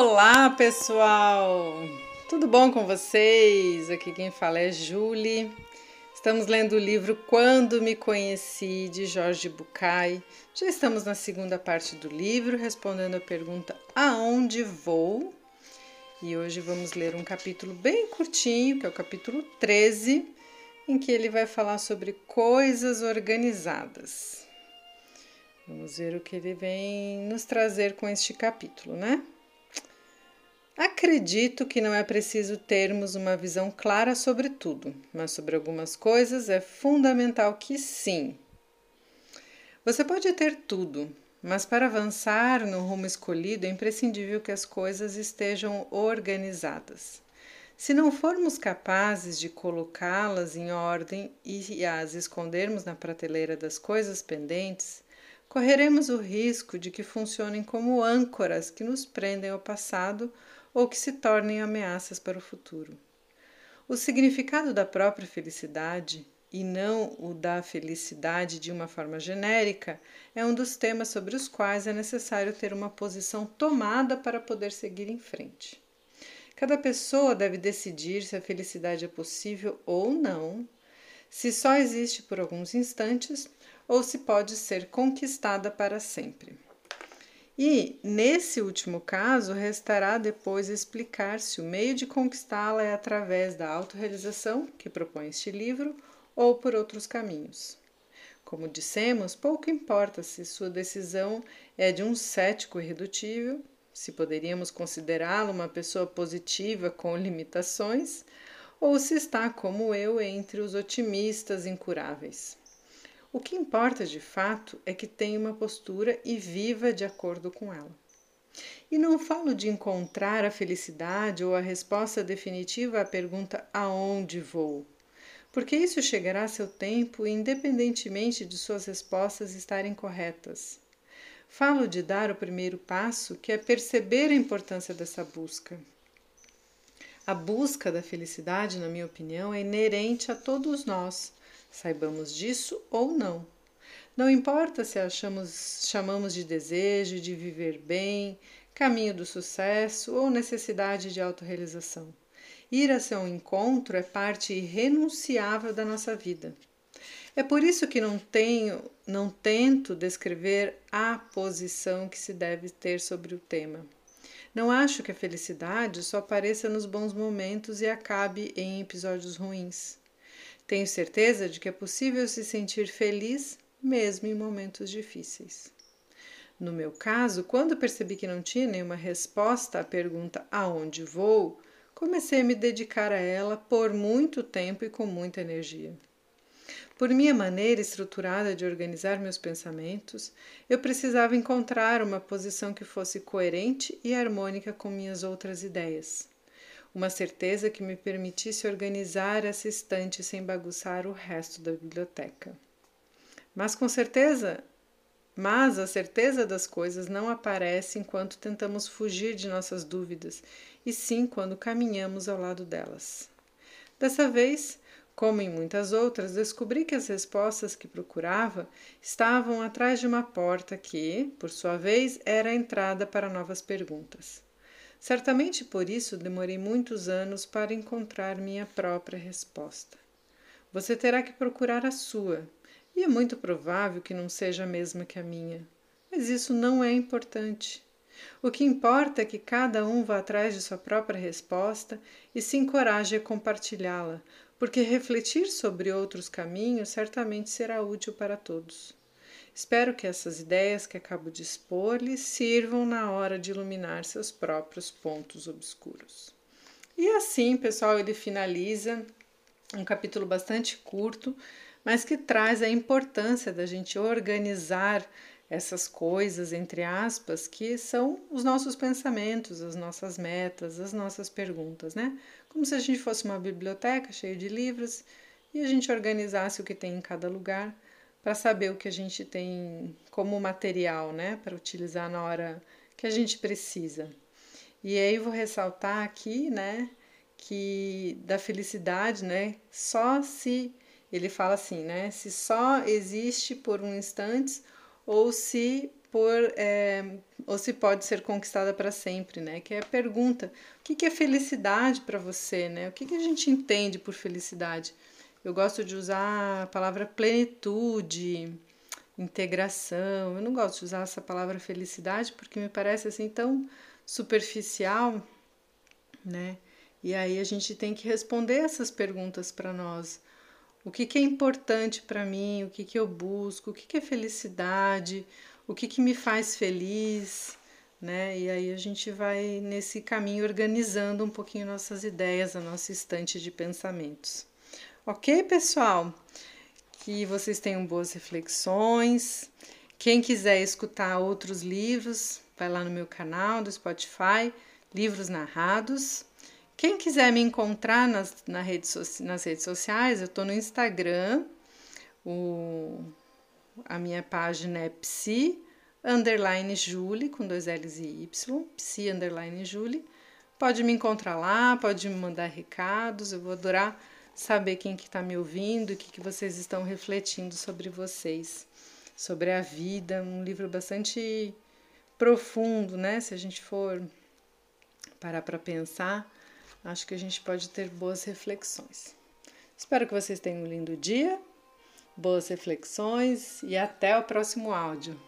Olá, pessoal! Tudo bom com vocês? Aqui quem fala é Julie. Estamos lendo o livro Quando Me Conheci, de Jorge Bucay. Já estamos na segunda parte do livro, respondendo a pergunta Aonde vou? E hoje vamos ler um capítulo bem curtinho, que é o capítulo 13, em que ele vai falar sobre coisas organizadas. Vamos ver o que ele vem nos trazer com este capítulo, né? Acredito que não é preciso termos uma visão clara sobre tudo, mas sobre algumas coisas é fundamental que sim. Você pode ter tudo, mas para avançar no rumo escolhido é imprescindível que as coisas estejam organizadas. Se não formos capazes de colocá-las em ordem e as escondermos na prateleira das coisas pendentes, correremos o risco de que funcionem como âncoras que nos prendem ao passado ou que se tornem ameaças para o futuro. O significado da própria felicidade, e não o da felicidade de uma forma genérica, é um dos temas sobre os quais é necessário ter uma posição tomada para poder seguir em frente. Cada pessoa deve decidir se a felicidade é possível ou não, se só existe por alguns instantes ou se pode ser conquistada para sempre. E, nesse último caso, restará depois explicar se o meio de conquistá-la é através da autorrealização, que propõe este livro, ou por outros caminhos. Como dissemos, pouco importa se sua decisão é de um cético irredutível, se poderíamos considerá-lo uma pessoa positiva com limitações, ou se está, como eu, entre os otimistas incuráveis. O que importa de fato é que tenha uma postura e viva de acordo com ela. E não falo de encontrar a felicidade ou a resposta definitiva à pergunta aonde vou, porque isso chegará a seu tempo independentemente de suas respostas estarem corretas. Falo de dar o primeiro passo, que é perceber a importância dessa busca. A busca da felicidade, na minha opinião, é inerente a todos nós saibamos disso ou não. Não importa se achamos, chamamos de desejo de viver bem, caminho do sucesso ou necessidade de autorrealização. Ir a seu encontro é parte irrenunciável da nossa vida. É por isso que não tenho, não tento descrever a posição que se deve ter sobre o tema. Não acho que a felicidade só apareça nos bons momentos e acabe em episódios ruins. Tenho certeza de que é possível se sentir feliz mesmo em momentos difíceis. No meu caso, quando percebi que não tinha nenhuma resposta à pergunta aonde vou, comecei a me dedicar a ela por muito tempo e com muita energia. Por minha maneira estruturada de organizar meus pensamentos, eu precisava encontrar uma posição que fosse coerente e harmônica com minhas outras ideias uma certeza que me permitisse organizar essa estante sem bagunçar o resto da biblioteca. Mas com certeza, mas a certeza das coisas não aparece enquanto tentamos fugir de nossas dúvidas, e sim quando caminhamos ao lado delas. Dessa vez, como em muitas outras, descobri que as respostas que procurava estavam atrás de uma porta que, por sua vez, era a entrada para novas perguntas. Certamente por isso demorei muitos anos para encontrar minha própria resposta. Você terá que procurar a sua, e é muito provável que não seja a mesma que a minha. Mas isso não é importante. O que importa é que cada um vá atrás de sua própria resposta e se encoraje a compartilhá-la, porque refletir sobre outros caminhos certamente será útil para todos. Espero que essas ideias que acabo de expor lhe sirvam na hora de iluminar seus próprios pontos obscuros. E assim, pessoal, ele finaliza um capítulo bastante curto, mas que traz a importância da gente organizar essas coisas, entre aspas, que são os nossos pensamentos, as nossas metas, as nossas perguntas, né? Como se a gente fosse uma biblioteca cheia de livros e a gente organizasse o que tem em cada lugar para saber o que a gente tem como material, né, para utilizar na hora que a gente precisa. E aí vou ressaltar aqui, né, que da felicidade, né, só se ele fala assim, né, se só existe por um instante ou se por é, ou se pode ser conquistada para sempre, né? Que é a pergunta: o que, que é felicidade para você, né? O que, que a gente entende por felicidade? Eu gosto de usar a palavra plenitude, integração. Eu não gosto de usar essa palavra felicidade porque me parece assim tão superficial, né? E aí a gente tem que responder essas perguntas para nós. O que, que é importante para mim? O que, que eu busco? O que, que é felicidade? O que, que me faz feliz? Né? E aí a gente vai nesse caminho organizando um pouquinho nossas ideias, a nossa estante de pensamentos. Ok, pessoal? Que vocês tenham boas reflexões. Quem quiser escutar outros livros, vai lá no meu canal do Spotify, Livros Narrados. Quem quiser me encontrar nas, na rede nas redes sociais, eu estou no Instagram, o, a minha página é psi underline Julie, com dois L's e Y, psi underline Julie. Pode me encontrar lá, pode me mandar recados, eu vou adorar saber quem que está me ouvindo o que, que vocês estão refletindo sobre vocês, sobre a vida, um livro bastante profundo, né? Se a gente for parar para pensar, acho que a gente pode ter boas reflexões. Espero que vocês tenham um lindo dia, boas reflexões e até o próximo áudio.